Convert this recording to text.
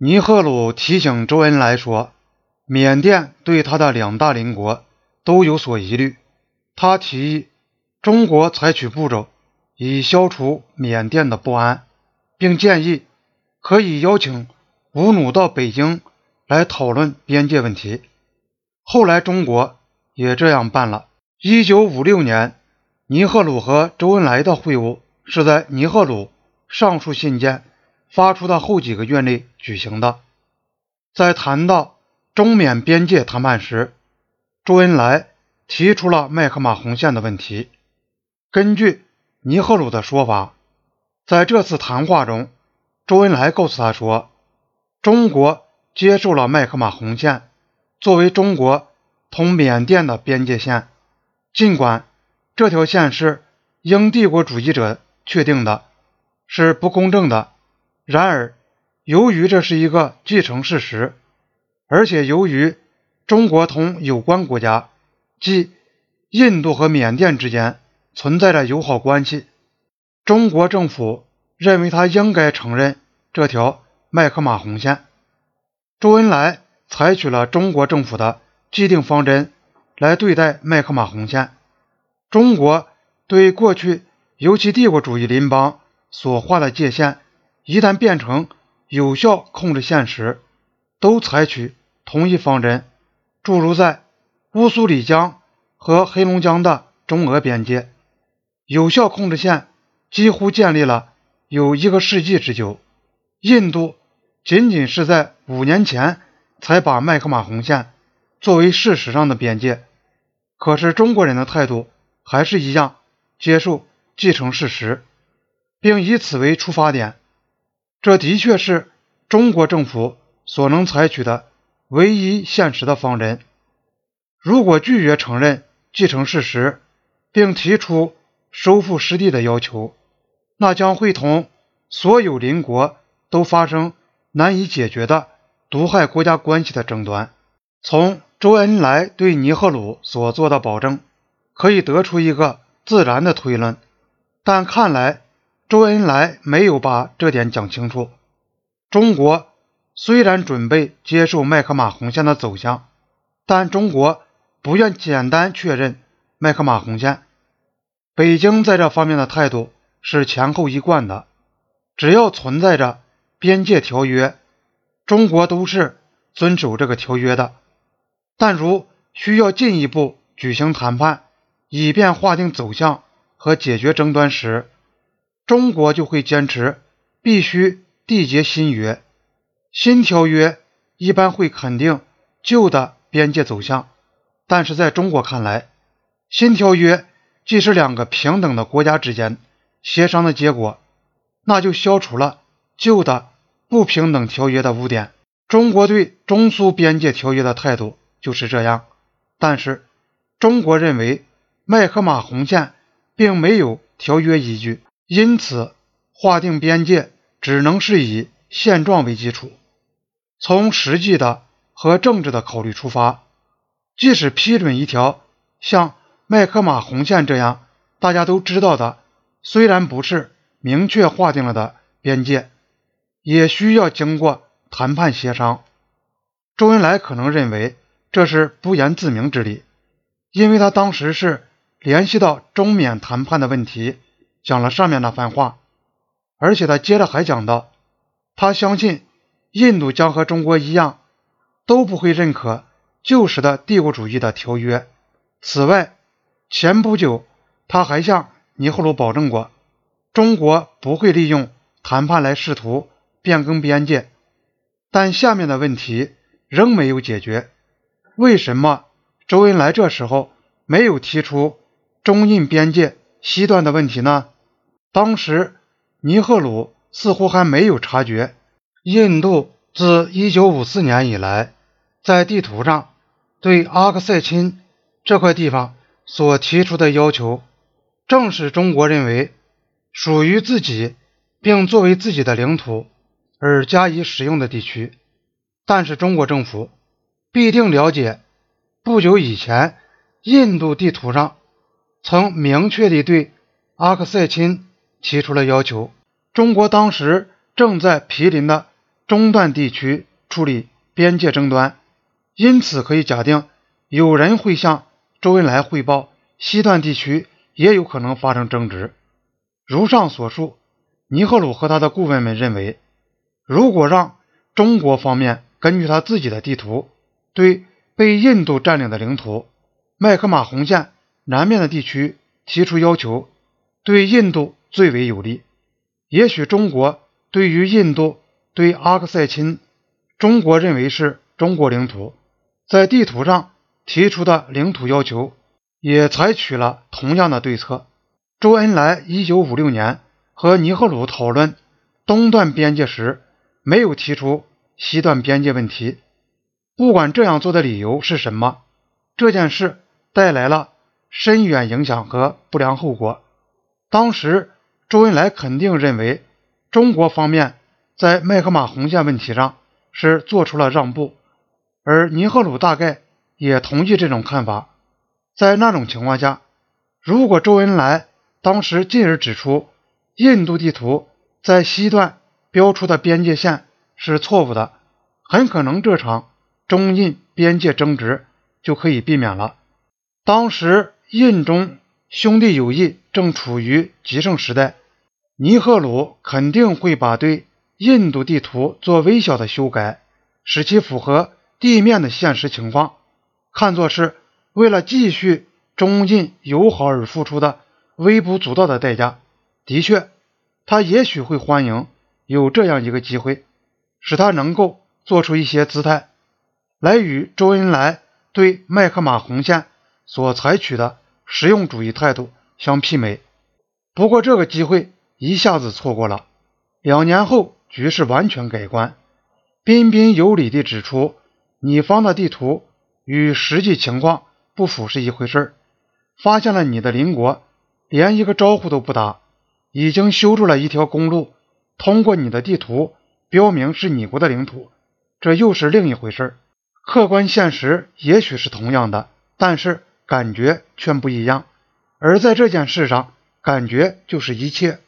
尼赫鲁提醒周恩来说，缅甸对他的两大邻国都有所疑虑。他提议中国采取步骤，以消除缅甸的不安，并建议可以邀请吴努到北京来讨论边界问题。后来，中国也这样办了。一九五六年，尼赫鲁和周恩来的会晤是在尼赫鲁上述信件发出的后几个月内举行的。在谈到中缅边界谈判时，周恩来提出了麦克马洪线的问题。根据尼赫鲁的说法，在这次谈话中，周恩来告诉他说，中国接受了麦克马洪线。作为中国同缅甸的边界线，尽管这条线是英帝国主义者确定的，是不公正的，然而由于这是一个既成事实，而且由于中国同有关国家，即印度和缅甸之间存在着友好关系，中国政府认为他应该承认这条麦克马洪线。周恩来。采取了中国政府的既定方针来对待麦克马洪线。中国对过去尤其帝国主义邻邦所划的界限，一旦变成有效控制线时，都采取同一方针。诸如在乌苏里江和黑龙江的中俄边界，有效控制线几乎建立了有一个世纪之久。印度仅仅是在五年前。才把麦克马洪线作为事实上的边界，可是中国人的态度还是一样，接受继承事实，并以此为出发点。这的确是中国政府所能采取的唯一现实的方针。如果拒绝承认继承事实，并提出收复失地的要求，那将会同所有邻国都发生难以解决的。毒害国家关系的争端，从周恩来对尼赫鲁所做的保证，可以得出一个自然的推论。但看来周恩来没有把这点讲清楚。中国虽然准备接受麦克马洪线的走向，但中国不愿简单确认麦克马洪线。北京在这方面的态度是前后一贯的，只要存在着边界条约。中国都是遵守这个条约的，但如需要进一步举行谈判，以便划定走向和解决争端时，中国就会坚持必须缔结新约。新条约一般会肯定旧的边界走向，但是在中国看来，新条约既是两个平等的国家之间协商的结果，那就消除了旧的。不平等条约的污点，中国对中苏边界条约的态度就是这样。但是，中国认为麦克马洪线并没有条约依据，因此划定边界只能是以现状为基础。从实际的和政治的考虑出发，即使批准一条像麦克马洪线这样大家都知道的，虽然不是明确划定了的边界。也需要经过谈判协商。周恩来可能认为这是不言自明之理，因为他当时是联系到中缅谈判的问题，讲了上面那番话。而且他接着还讲到，他相信印度将和中国一样，都不会认可旧时的帝国主义的条约。此外，前不久他还向尼赫鲁保证过，中国不会利用谈判来试图。变更边界，但下面的问题仍没有解决。为什么周恩来这时候没有提出中印边界西段的问题呢？当时尼赫鲁似乎还没有察觉，印度自1954年以来，在地图上对阿克塞钦这块地方所提出的要求，正是中国认为属于自己，并作为自己的领土。而加以使用的地区，但是中国政府必定了解，不久以前印度地图上曾明确地对阿克塞钦提出了要求。中国当时正在毗邻的中段地区处理边界争端，因此可以假定有人会向周恩来汇报西段地区也有可能发生争执。如上所述，尼赫鲁和他的顾问们认为，如果让中国方面根据他自己的地图对被印度占领的领土麦克马洪线南面的地区提出要求，对印度最为有利。也许中国对于印度对阿克塞钦，中国认为是中国领土，在地图上提出的领土要求，也采取了同样的对策。周恩来一九五六年和尼赫鲁讨论东段边界时，没有提出西段边界问题。不管这样做的理由是什么，这件事带来了深远影响和不良后果。当时，周恩来肯定认为中国方面在麦克马洪线问题上是做出了让步，而尼赫鲁大概也同意这种看法。在那种情况下，如果周恩来当时进而指出，印度地图在西段标出的边界线是错误的，很可能这场中印边界争执就可以避免了。当时印中兄弟友谊正处于极盛时代，尼赫鲁肯定会把对印度地图做微小的修改，使其符合地面的现实情况，看作是为了继续中印友好而付出的。微不足道的代价，的确，他也许会欢迎有这样一个机会，使他能够做出一些姿态，来与周恩来对麦克马洪线所采取的实用主义态度相媲美。不过，这个机会一下子错过了。两年后，局势完全改观。彬彬有礼地指出，你方的地图与实际情况不符是一回事儿发现了你的邻国。连一个招呼都不打，已经修筑了一条公路，通过你的地图标明是你国的领土，这又是另一回事客观现实也许是同样的，但是感觉却不一样。而在这件事上，感觉就是一切。